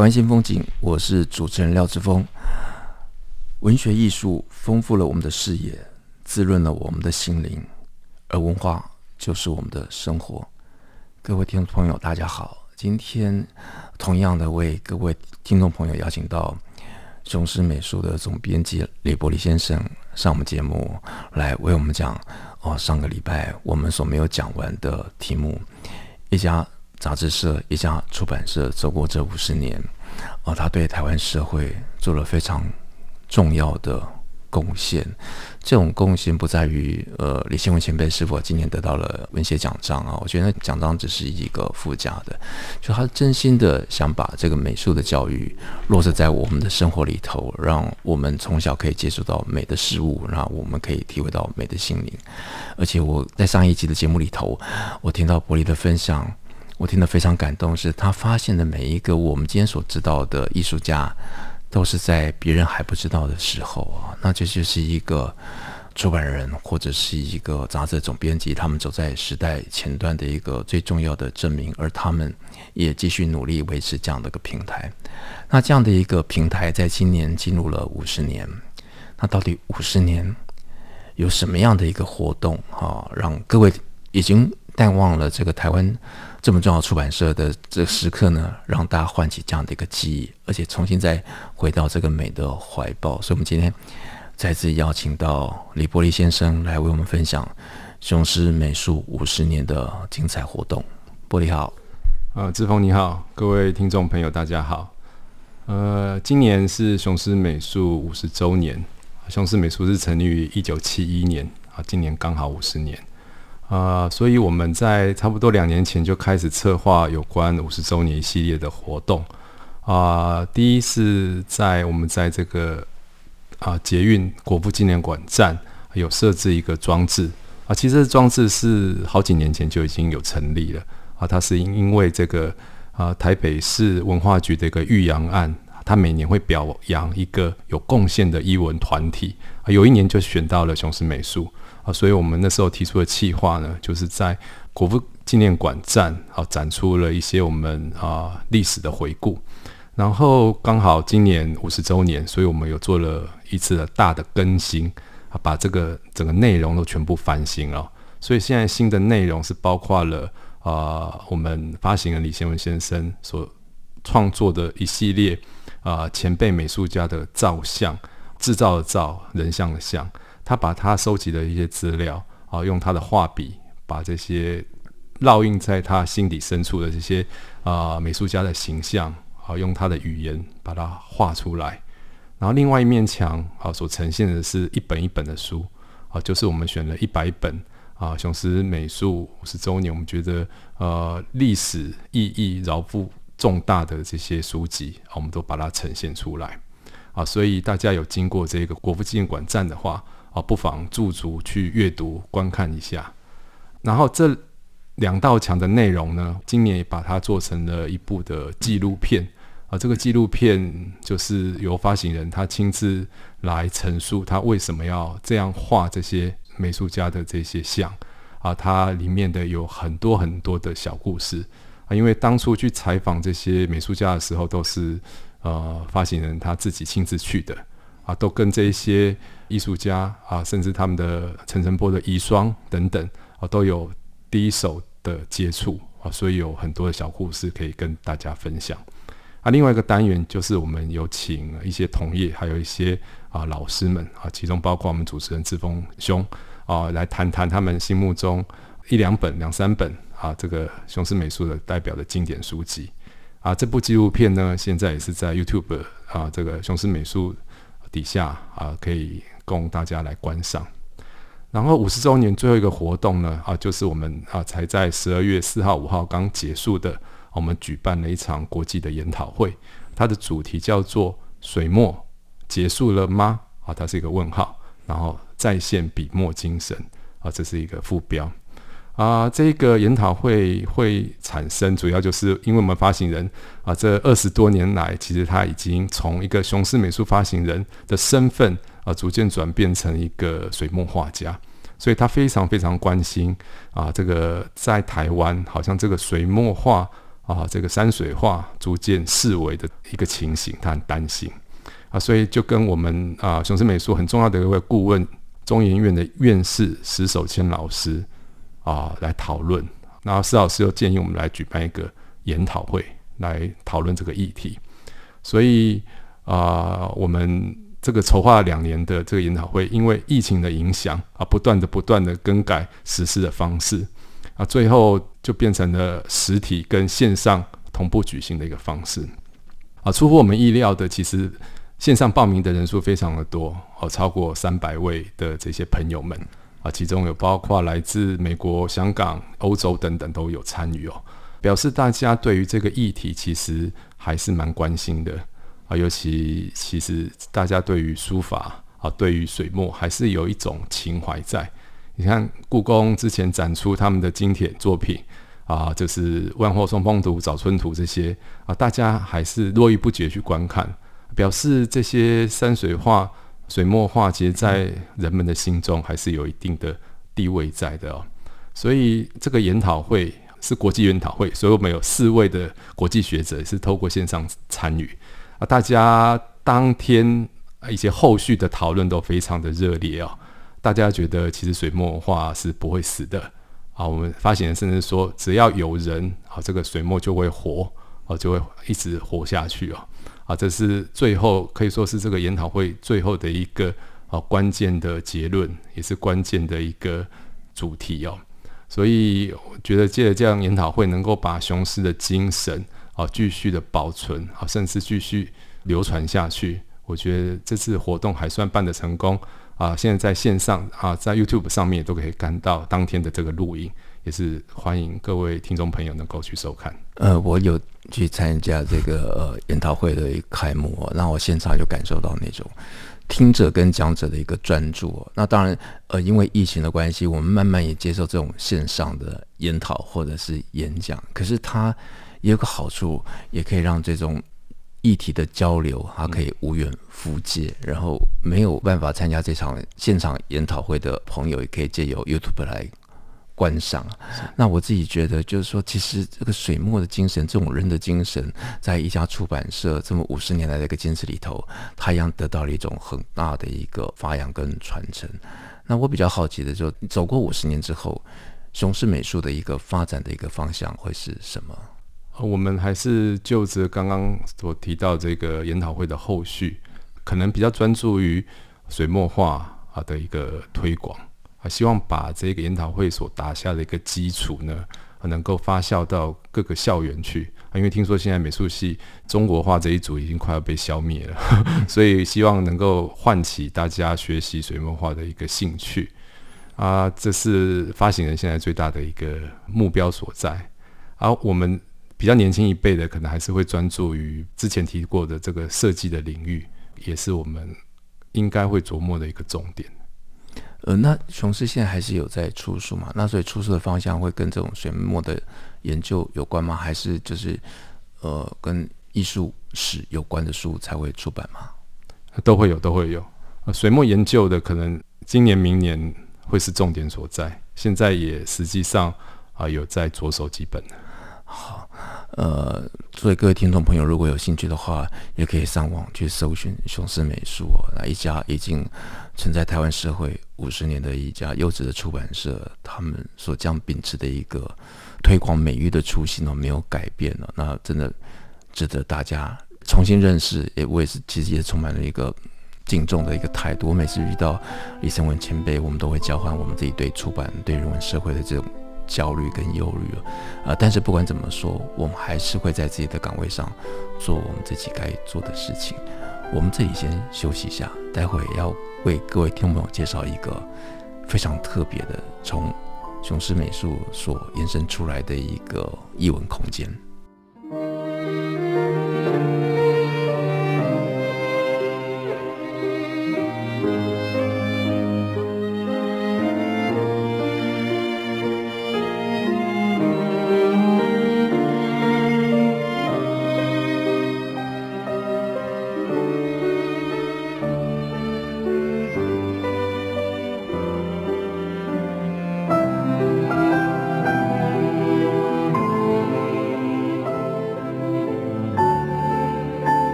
台湾新风景，我是主持人廖志峰。文学艺术丰富了我们的视野，滋润了我们的心灵，而文化就是我们的生活。各位听众朋友，大家好，今天同样的为各位听众朋友邀请到。雄狮美术的总编辑李伯利先生上我们节目来为我们讲哦，上个礼拜我们所没有讲完的题目。一家杂志社，一家出版社走过这五十年，呃，他对台湾社会做了非常重要的贡献。这种贡献不在于呃李先文前辈是否今年得到了文学奖章啊，我觉得那奖章只是一个附加的，就他真心的想把这个美术的教育落实在我们的生活里头，让我们从小可以接触到美的事物，让我们可以体会到美的心灵。而且我在上一集的节目里头，我听到伯利的分享，我听得非常感动，是他发现的每一个我们今天所知道的艺术家。都是在别人还不知道的时候啊，那这就是一个出版人或者是一个杂志总编辑，他们走在时代前端的一个最重要的证明，而他们也继续努力维持这样的一个平台。那这样的一个平台，在今年进入了五十年，那到底五十年有什么样的一个活动啊，让各位已经淡忘了这个台湾？这么重要出版社的这时刻呢，让大家唤起这样的一个记忆，而且重新再回到这个美的怀抱。所以，我们今天再次邀请到李伯利先生来为我们分享雄狮美术五十年的精彩活动。伯利好，呃，志峰你好，各位听众朋友大家好。呃，今年是雄狮美术五十周年，雄狮美术是成立于一九七一年啊，今年刚好五十年。啊、所以我们在差不多两年前就开始策划有关五十周年系列的活动。啊、第一是在我们在这个啊捷运国父纪念馆站有设置一个装置啊、其实装置是好几年前就已经有成立了啊、它是因因为这个啊、台北市文化局的一个育扬案，它每年会表扬一个有贡献的艺文团体啊、有一年就选到了雄狮美术。啊，所以我们那时候提出的企划呢，就是在国父纪念馆站啊展出了一些我们啊历史的回顾，然后刚好今年五十周年，所以我们有做了一次的大的更新啊，把这个整个内容都全部翻新了。所以现在新的内容是包括了啊我们发行人李先文先生所创作的一系列啊前辈美术家的造像，制造的造，人像的像。他把他收集的一些资料啊，用他的画笔把这些烙印在他心底深处的这些啊、美术家的形象啊，用他的语言把它画出来。然后另外一面墙啊，所呈现的是一本一本的书啊，就是我们选了一百本啊，雄狮美术五十周年，我们觉得呃历史意义饶富重大的这些书籍啊，我们都把它呈现出来啊。所以大家有经过这个国父纪念馆站的话，啊，不妨驻足去阅读观看一下。然后这两道墙的内容呢，今年也把它做成了一部的纪录片。啊，这个纪录片就是由发行人他亲自来陈述他为什么要这样画这些美术家的这些像。啊，它里面的有很多很多的小故事。啊，因为当初去采访这些美术家的时候，都是呃发行人他自己亲自去的。啊，都跟这些。艺术家啊，甚至他们的陈澄波的遗孀等等啊，都有第一手的接触啊，所以有很多的小故事可以跟大家分享。啊，另外一个单元就是我们有请一些同业，还有一些啊老师们啊，其中包括我们主持人志峰兄啊，来谈谈他们心目中一两本、两三本啊，这个雄狮美术的代表的经典书籍啊。这部纪录片呢，现在也是在 YouTube 啊，这个雄狮美术底下啊，可以。供大家来观赏。然后五十周年最后一个活动呢，啊，就是我们啊才在十二月四号、五号刚结束的，我们举办了一场国际的研讨会，它的主题叫做“水墨结束了吗？”啊，它是一个问号，然后再现笔墨精神啊，这是一个副标。啊，这个研讨会会产生，主要就是因为我们发行人啊，这二十多年来，其实他已经从一个雄狮美术发行人的身份啊，逐渐转变成一个水墨画家，所以他非常非常关心啊，这个在台湾好像这个水墨画啊，这个山水画逐渐式微的一个情形，他很担心啊，所以就跟我们啊雄狮美术很重要的一位顾问，中研院的院士石守谦老师。啊，来讨论。那石老师又建议我们来举办一个研讨会，来讨论这个议题。所以啊，我们这个筹划两年的这个研讨会，因为疫情的影响啊，不断的不断的更改实施的方式啊，最后就变成了实体跟线上同步举行的一个方式啊。出乎我们意料的，其实线上报名的人数非常的多，哦，超过三百位的这些朋友们。啊，其中有包括来自美国、香港、欧洲等等都有参与哦，表示大家对于这个议题其实还是蛮关心的啊，尤其其实大家对于书法啊，对于水墨还是有一种情怀在。你看故宫之前展出他们的经典作品啊，就是《万壑松风图》《早春图》这些啊，大家还是络绎不绝去观看，表示这些山水画。水墨画其实，在人们的心中还是有一定的地位在的哦。所以这个研讨会是国际研讨会，所以我们有四位的国际学者是透过线上参与啊。大家当天一些后续的讨论都非常的热烈哦。大家觉得其实水墨画是不会死的啊。我们发行人甚至说，只要有人啊，这个水墨就会活哦，就会一直活下去哦。啊，这是最后可以说是这个研讨会最后的一个啊关键的结论，也是关键的一个主题哦。所以我觉得借着这样研讨会，能够把雄狮的精神啊继续的保存啊，甚至继续流传下去。我觉得这次活动还算办得成功啊。现在在线上啊，在 YouTube 上面都可以看到当天的这个录影。也是欢迎各位听众朋友能够去收看。呃，我有去参加这个呃研讨会的一个开幕，哦，那我现场就感受到那种听者跟讲者的一个专注，那当然，呃，因为疫情的关系，我们慢慢也接受这种线上的研讨或者是演讲。可是他也有个好处，也可以让这种议题的交流，它可以无远弗届。嗯、然后没有办法参加这场现场研讨会的朋友，也可以借由 YouTube 来。观赏，那我自己觉得，就是说，其实这个水墨的精神，这种人的精神，在一家出版社这么五十年来的一个坚持里头，它一样得到了一种很大的一个发扬跟传承。那我比较好奇的，就走过五十年之后，雄狮美术的一个发展的一个方向会是什么？我们还是就着刚刚所提到这个研讨会的后续，可能比较专注于水墨画啊的一个推广。啊，希望把这个研讨会所打下的一个基础呢，能够发酵到各个校园去啊。因为听说现在美术系中国画这一组已经快要被消灭了，所以希望能够唤起大家学习水墨画的一个兴趣啊。这是发行人现在最大的一个目标所在。而我们比较年轻一辈的，可能还是会专注于之前提过的这个设计的领域，也是我们应该会琢磨的一个重点。呃，那雄狮现在还是有在出书嘛？那所以出书的方向会跟这种水墨的研究有关吗？还是就是呃跟艺术史有关的书才会出版吗？都会有，都会有。呃，水墨研究的可能今年、明年会是重点所在。现在也实际上啊、呃、有在着手几本。好，呃，所以各位听众朋友，如果有兴趣的话，也可以上网去搜寻雄狮美术那一家已经存在台湾社会五十年的一家优质的出版社，他们所将秉持的一个推广美育的初心呢，没有改变了。那真的值得大家重新认识。也我也是，其实也充满了一个敬重的一个态度。我每次遇到李承文前辈，我们都会交换我们自己对出版、对人文社会的这种。焦虑跟忧虑啊，呃，但是不管怎么说，我们还是会在自己的岗位上做我们自己该做的事情。我们这里先休息一下，待会要为各位听众朋友介绍一个非常特别的，从雄狮美术所延伸出来的一个艺文空间。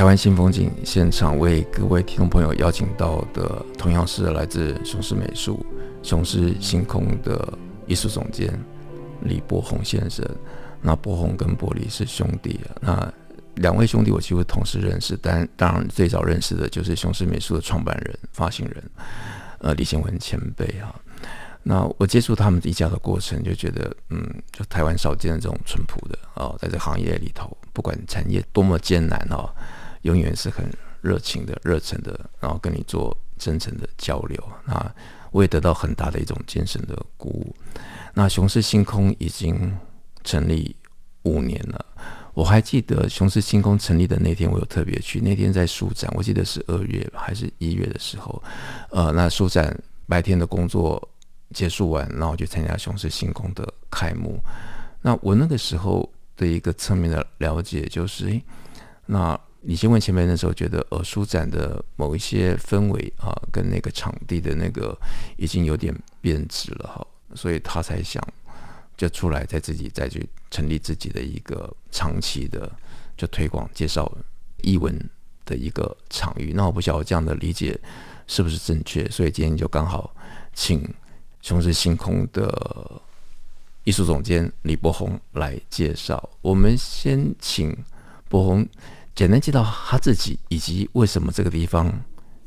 台湾新风景现场为各位听众朋友邀请到的，同样是来自雄狮美术、雄狮星空的艺术总监李柏宏先生。那柏宏跟玻璃是兄弟，那两位兄弟我几乎同时认识，但当然最早认识的就是雄狮美术的创办人、发行人，呃，李贤文前辈啊。那我接触他们一家的过程，就觉得，嗯，就台湾少见的这种淳朴的哦，在这行业里头，不管产业多么艰难哦。永远是很热情的、热忱的，然后跟你做真诚的交流。那我也得到很大的一种精神的鼓舞。那雄狮星空已经成立五年了，我还记得雄狮星空成立的那天，我有特别去。那天在书展，我记得是二月还是一月的时候。呃，那书展白天的工作结束完，然后就参加雄狮星空的开幕。那我那个时候的一个侧面的了解就是，诶，那。你先问前辈那时候觉得，呃，书展的某一些氛围啊，跟那个场地的那个已经有点变质了哈，所以他才想就出来再自己再去成立自己的一个长期的就推广介绍艺文的一个场域。那我不晓得这样的理解是不是正确，所以今天就刚好请雄狮星空的艺术总监李柏宏来介绍。我们先请柏宏。简单介绍他自己，以及为什么这个地方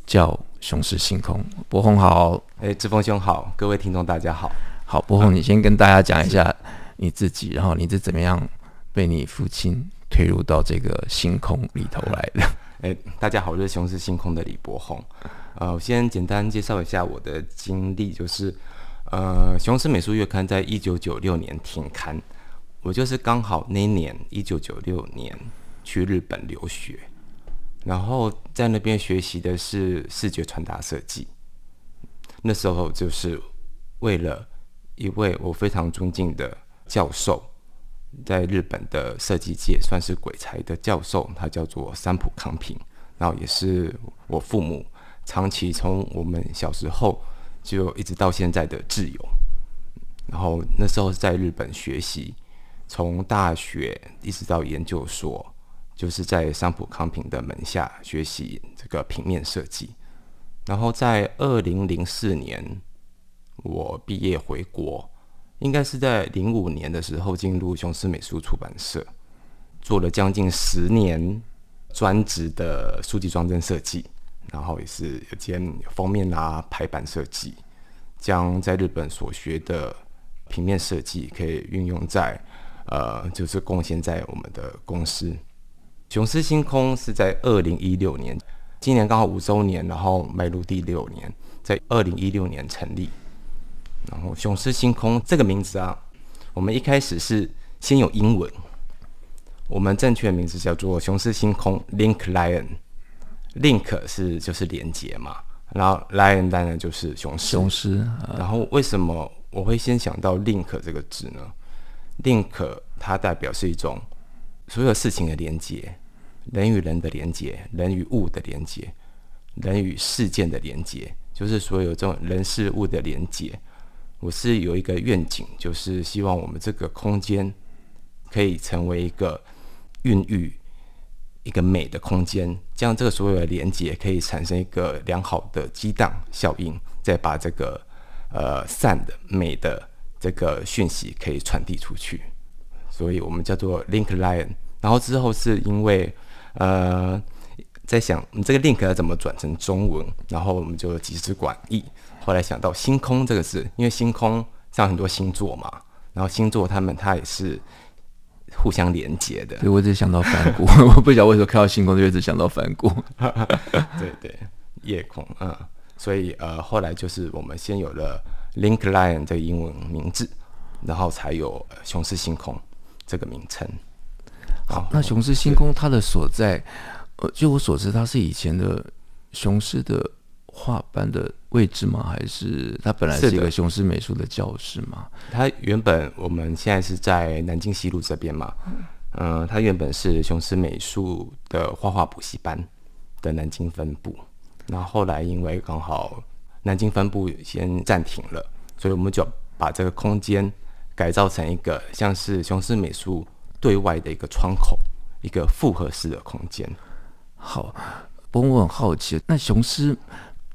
叫雄狮星空。博宏好，哎，志峰兄好，各位听众大家好。好，博宏，你先跟大家讲一下你自己，然后你是怎么样被你父亲推入到这个星空里头来的？哎，大家好，我是雄狮星空的李博宏。呃，我先简单介绍一下我的经历，就是呃，雄狮美术月刊在一九九六年停刊，我就是刚好那一年一九九六年。去日本留学，然后在那边学习的是视觉传达设计。那时候就是为了一位我非常尊敬的教授，在日本的设计界算是鬼才的教授，他叫做三浦康平，然后也是我父母长期从我们小时候就一直到现在的挚友。然后那时候在日本学习，从大学一直到研究所。就是在三浦康平的门下学习这个平面设计，然后在二零零四年我毕业回国，应该是在零五年的时候进入雄狮美术出版社，做了将近十年专职的书籍装帧设计，然后也是有兼封面啊、排版设计，将在日本所学的平面设计可以运用在呃，就是贡献在我们的公司。雄狮星空是在二零一六年，今年刚好五周年，然后迈入第六年，在二零一六年成立。然后雄狮星空这个名字啊，我们一开始是先有英文，我们正确的名字叫做雄狮星空 Link Lion，Link 是就是连接嘛，然后 Lion 当然就是雄狮。雄狮。然后为什么我会先想到 Link 这个字呢？Link 它代表是一种所有事情的连接。人与人的连接，人与物的连接，人与事件的连接，就是所有这种人事物的连接。我是有一个愿景，就是希望我们这个空间可以成为一个孕育一个美的空间，这样这个所有的连接可以产生一个良好的激荡效应，再把这个呃善的美的这个讯息可以传递出去。所以我们叫做 Link Lion。然后之后是因为。呃，在想你这个 link 要怎么转成中文，然后我们就集思广益。后来想到“星空”这个字，因为星空像很多星座嘛，然后星座他们它也是互相连接的。所以，我只想到反骨，我不晓得为什么看到星空就一直想到反骨。对对，夜空，嗯，所以呃，后来就是我们先有了 Linkline 这个英文名字，然后才有雄狮星空这个名称。好，那雄狮星空它的所在，呃，据我所知，它是以前的雄狮的画班的位置吗？还是它本来是一个雄狮美术的教室吗？它原本我们现在是在南京西路这边嘛，嗯、呃，它原本是雄狮美术的画画补习班的南京分部，然后后来因为刚好南京分部先暂停了，所以我们就把这个空间改造成一个像是雄狮美术。对外的一个窗口，一个复合式的空间。好，不过我很好奇，那雄狮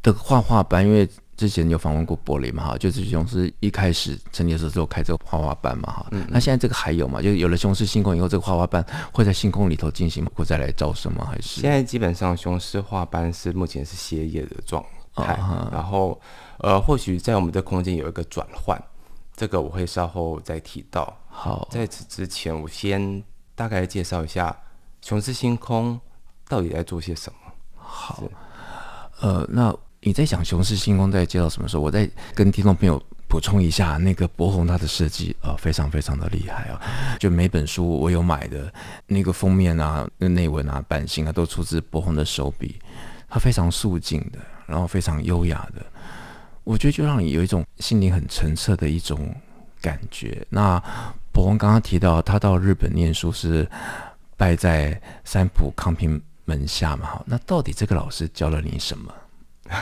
的画画班，因为之前有访问过柏林嘛，哈，就是雄狮一开始成立的时候就开这个画画班嘛，哈、嗯。那现在这个还有吗？就是有了雄狮星空以后，这个画画班会在星空里头进行，会再来招生吗？还是现在基本上雄狮画班是目前是歇业的状态。哦、然后，呃，或许在我们的空间有一个转换，这个我会稍后再提到。好，在此之前，我先大概介绍一下雄狮星空到底在做些什么。好，呃，那你在讲雄狮星空在介绍什么时候，我再跟听众朋友补充一下，那个博宏他的设计啊、呃，非常非常的厉害啊！就每本书我有买的那个封面啊、那内文啊、版型啊，都出自博宏的手笔，他非常素净的，然后非常优雅的，我觉得就让你有一种心灵很澄澈的一种感觉。那柏宏刚刚提到，他到日本念书是拜在三浦康平门下嘛？哈，那到底这个老师教了你什么？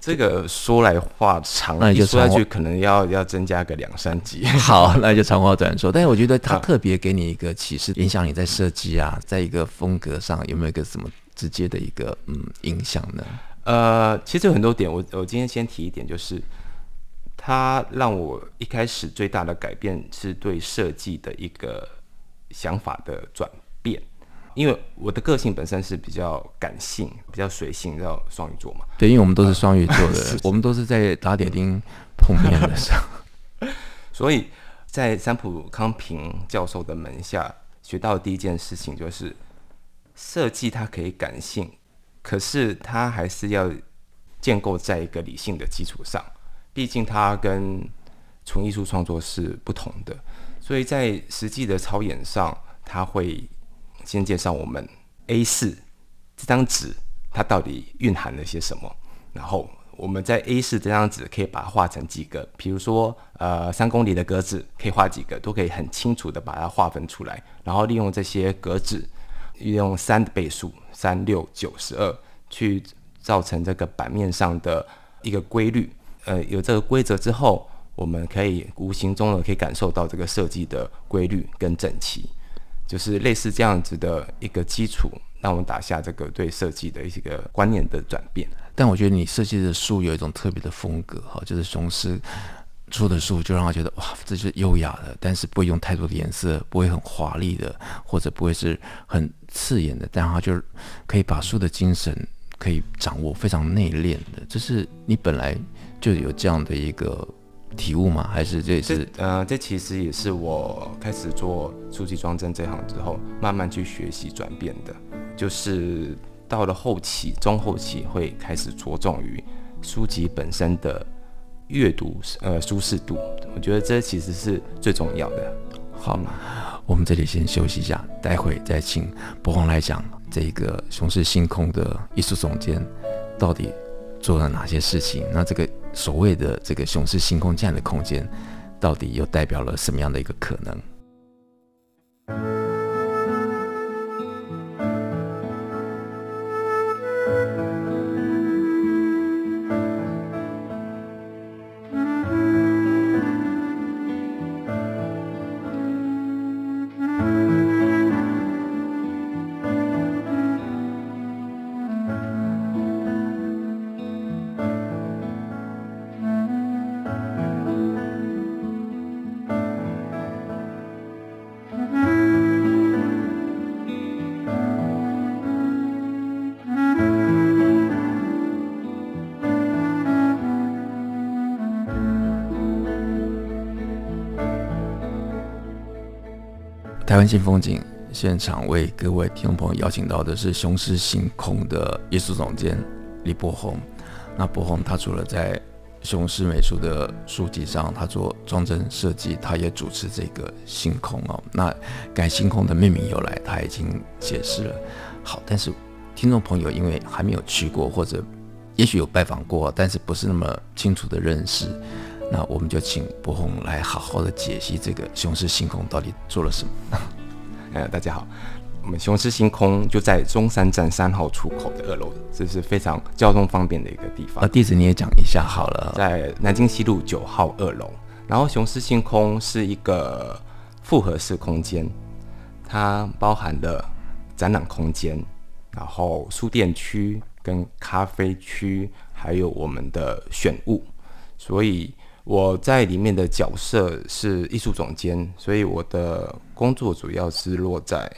这个说来话长，那你就说下去可能要要增加个两三集。好，那就长话短说。但是我觉得他特别给你一个启示，影响你在设计啊，在一个风格上有没有一个什么直接的一个嗯影响呢？呃，其实有很多点，我我今天先提一点，就是。他让我一开始最大的改变是对设计的一个想法的转变，因为我的个性本身是比较感性、比较随性，叫双鱼座嘛。对，因为我们都是双鱼座的人，我们都是在打铁钉碰面的时候，所以在三浦康平教授的门下学到的第一件事情就是设计，它可以感性，可是它还是要建构在一个理性的基础上。毕竟它跟纯艺术创作是不同的，所以在实际的操演上，他会先介绍我们 A 四这张纸它到底蕴含了些什么，然后我们在 A 四这张纸可以把它画成几个，比如说呃三公里的格子可以画几个，都可以很清楚的把它划分出来，然后利用这些格子，利用三的倍数三六九十二去造成这个版面上的一个规律。呃，有这个规则之后，我们可以无形中的可以感受到这个设计的规律跟整齐，就是类似这样子的一个基础，让我们打下这个对设计的一些个观念的转变。但我觉得你设计的书有一种特别的风格，哈，就是雄狮出的书就让他觉得哇，这是优雅的，但是不会用太多的颜色，不会很华丽的，或者不会是很刺眼的，但他就可以把书的精神可以掌握，非常内敛的，这是你本来。就有这样的一个体悟吗？还是这是？呃，这其实也是我开始做书籍装帧这行之后，慢慢去学习转变的。就是到了后期、中后期，会开始着重于书籍本身的阅读呃舒适度。我觉得这其实是最重要的。好，嗯、我们这里先休息一下，待会再请博宏来讲这个雄狮星空的艺术总监到底做了哪些事情。那这个。所谓的这个雄狮星空这样的空间，到底又代表了什么样的一个可能？台湾新风景现场为各位听众朋友邀请到的是雄狮星空的艺术总监李柏宏。那柏宏他除了在雄狮美术的书籍上，他做装帧设计，他也主持这个星空哦。那改星空的命名由来，他已经解释了。好，但是听众朋友因为还没有去过，或者也许有拜访过，但是不是那么清楚的认识，那我们就请博宏来好好的解析这个雄狮星空到底做了什么。呃，大家好。我们雄狮星空就在中山站三号出口的二楼，这是非常交通方便的一个地方。啊，地址你也讲一下好了，在南京西路九号二楼。然后雄狮星空是一个复合式空间，它包含了展览空间，然后书店区跟咖啡区，还有我们的选物。所以我在里面的角色是艺术总监，所以我的工作主要是落在。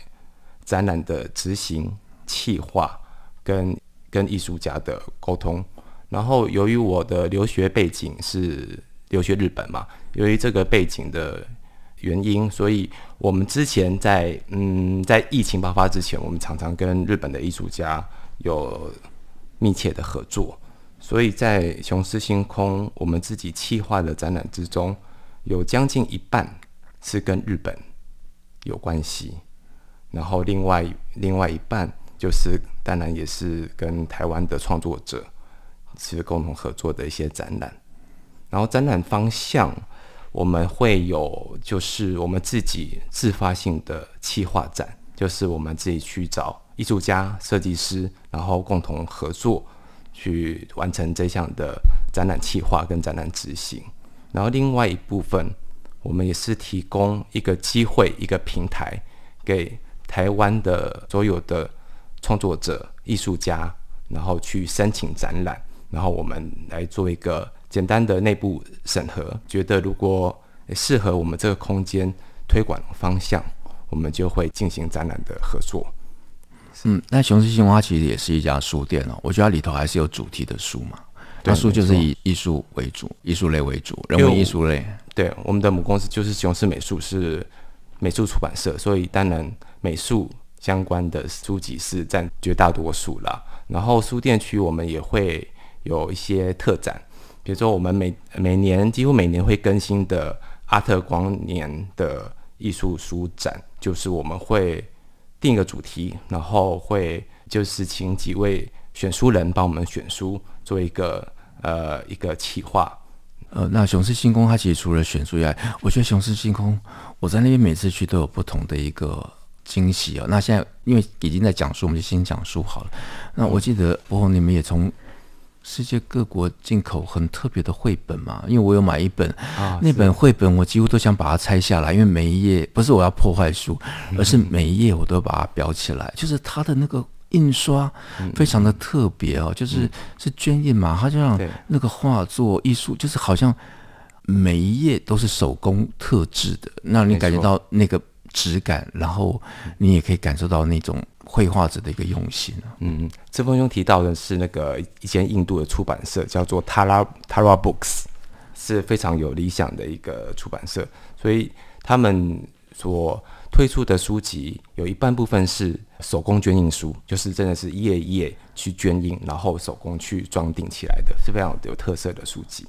展览的执行、企划跟跟艺术家的沟通，然后由于我的留学背景是留学日本嘛，由于这个背景的原因，所以我们之前在嗯在疫情爆发之前，我们常常跟日本的艺术家有密切的合作，所以在雄狮星空我们自己企划的展览之中，有将近一半是跟日本有关系。然后另外另外一半就是当然也是跟台湾的创作者是共同合作的一些展览。然后展览方向我们会有就是我们自己自发性的企划展，就是我们自己去找艺术家、设计师，然后共同合作去完成这项的展览企划跟展览执行。然后另外一部分我们也是提供一个机会、一个平台给。台湾的所有的创作者、艺术家，然后去申请展览，然后我们来做一个简单的内部审核，觉得如果适合我们这个空间推广方向，我们就会进行展览的合作。嗯，那雄狮星空其实也是一家书店哦，我觉得它里头还是有主题的书嘛，它书就是以艺术为主，艺术类为主，人文艺术类。对，我们的母公司就是雄狮美术，是美术出版社，所以当然。美术相关的书籍是占绝大多数啦，然后书店区我们也会有一些特展，比如说我们每每年几乎每年会更新的阿特光年的艺术书展，就是我们会定一个主题，然后会就是请几位选书人帮我们选书，做一个呃一个企划。呃，那雄狮星空它其实除了选书以外，我觉得雄狮星空我在那边每次去都有不同的一个。惊喜哦！那现在因为已经在讲书，我们就先讲书好了。那我记得柏宏，你们也从世界各国进口很特别的绘本嘛？因为我有买一本，啊、那本绘本我几乎都想把它拆下来，因为每一页不是我要破坏书，而是每一页我都把它裱起来。就是它的那个印刷非常的特别哦，就是是绢印嘛，它就让那个画作艺术，就是好像每一页都是手工特制的，让你感觉到那个。质感，然后你也可以感受到那种绘画者的一个用心。嗯，志峰兄提到的是那个一间印度的出版社，叫做 Tara Tara Books，是非常有理想的一个出版社。所以他们所推出的书籍有一半部分是手工捐印书，就是真的是一页一页去捐印，然后手工去装订起来的，是非常有特色的书籍。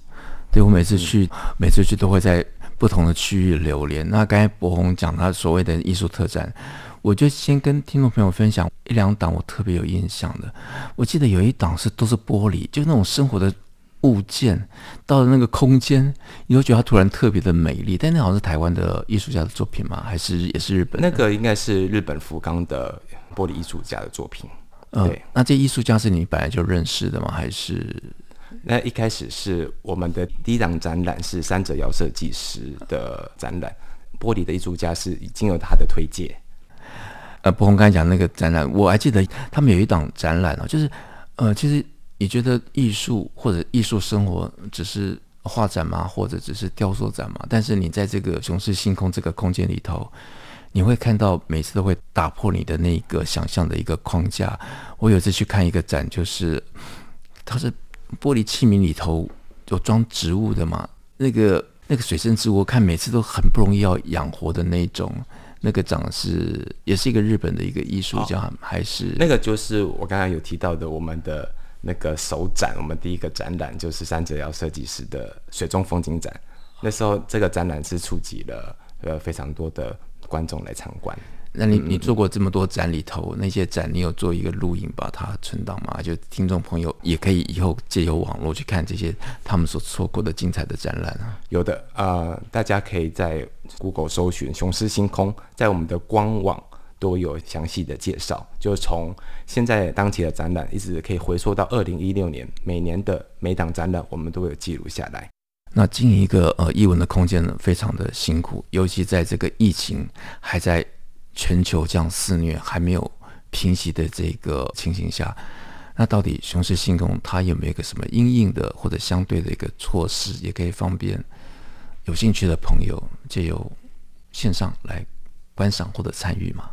对，我每次去，嗯、每次去都会在。不同的区域流连。那刚才博宏讲他所谓的艺术特展，我就先跟听众朋友分享一两档我特别有印象的。我记得有一档是都是玻璃，就那种生活的物件，到了那个空间，你会觉得它突然特别的美丽。但那好像是台湾的艺术家的作品吗？还是也是日本？那个应该是日本福冈的玻璃艺术家的作品。呃、对，那这艺术家是你本来就认识的吗？还是？那一开始是我们的第一档展览是三折窑设计师的展览，玻璃的艺术家是已经有他的推荐。呃，柏宏刚才讲那个展览，我还记得他们有一档展览哦，就是呃，其实你觉得艺术或者艺术生活只是画展吗？或者只是雕塑展吗？但是你在这个雄狮星空这个空间里头，你会看到每次都会打破你的那个想象的一个框架。我有一次去看一个展，就是它是。玻璃器皿里头有装植物的嘛？那个那个水生植物，我看每次都很不容易要养活的那种那个长是也是一个日本的一个艺术家，哦、还是那个就是我刚才有提到的我们的那个首展，我们第一个展览就是三泽遥设计师的水中风景展。那时候这个展览是触及了呃非常多的观众来参观。那你你做过这么多展里头，那些展你有做一个录影把它存档吗？就听众朋友也可以以后借由网络去看这些他们所错过的精彩的展览啊。有的，呃，大家可以在 Google 搜寻“雄狮星空”，在我们的官网都有详细的介绍。就从现在当期的展览，一直可以回溯到二零一六年，每年的每档展览我们都有记录下来。那经营一个呃艺文的空间呢，非常的辛苦，尤其在这个疫情还在。全球这样肆虐还没有平息的这个情形下，那到底雄狮星空它有没有一个什么因应的或者相对的一个措施，也可以方便有兴趣的朋友借由线上来观赏或者参与吗？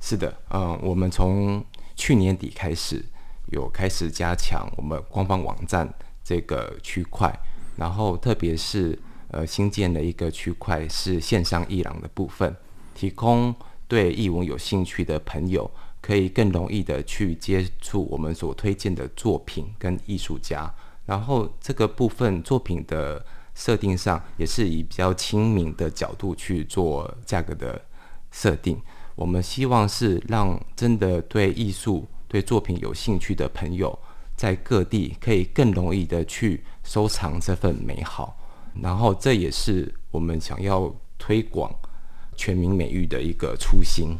是的，嗯，我们从去年底开始有开始加强我们官方网站这个区块，然后特别是呃新建的一个区块是线上艺廊的部分。提供对艺文有兴趣的朋友，可以更容易的去接触我们所推荐的作品跟艺术家。然后这个部分作品的设定上，也是以比较亲民的角度去做价格的设定。我们希望是让真的对艺术、对作品有兴趣的朋友，在各地可以更容易的去收藏这份美好。然后这也是我们想要推广。全民美育的一个初心，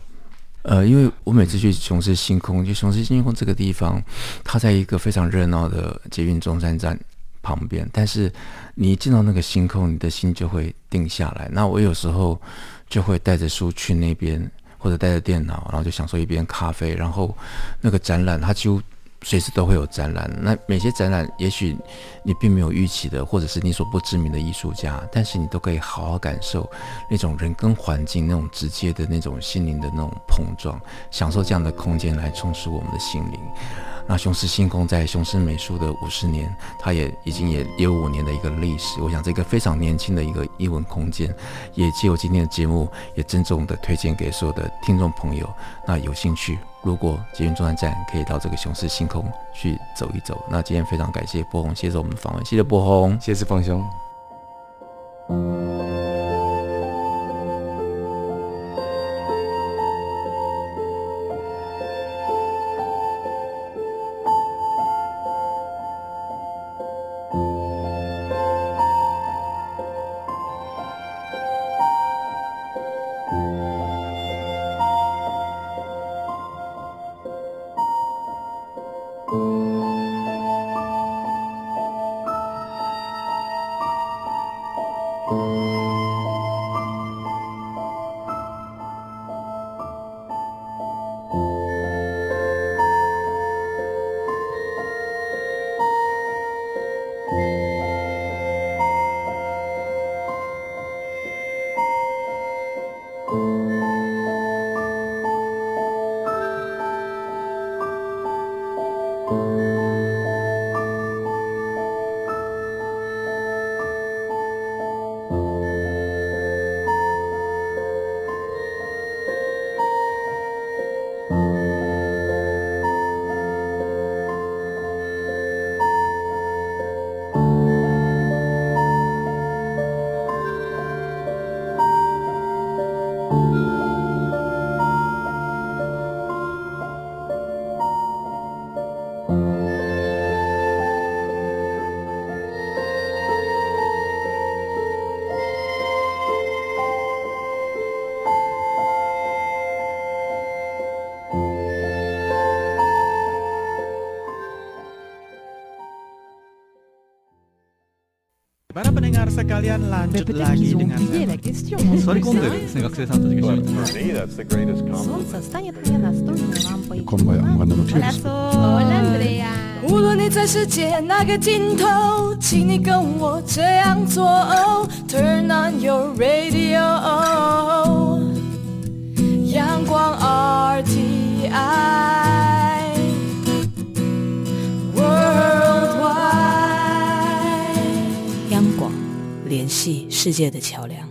呃，因为我每次去雄狮星空，就雄狮星空这个地方，它在一个非常热闹的捷运中山站旁边，但是你一进到那个星空，你的心就会定下来。那我有时候就会带着书去那边，或者带着电脑，然后就享受一杯咖啡，然后那个展览，它就。随时都会有展览，那每些展览也许你并没有预期的，或者是你所不知名的艺术家，但是你都可以好好感受那种人跟环境那种直接的那种心灵的那种碰撞，享受这样的空间来充实我们的心灵。那雄狮星空在雄狮美术的五十年，它也已经也有五年的一个历史。我想这个非常年轻的一个艺文空间，也借由今天的节目，也郑重的推荐给所有的听众朋友。那有兴趣，如果捷运中山站可以到这个雄狮星空去走一走。那今天非常感谢波鸿接受我们的访问，谢谢波鸿，谢谢方兄。无论你在世界哪个尽头，请你跟我这样做。Turn on your radio，阳光 RTI。系世界的桥梁。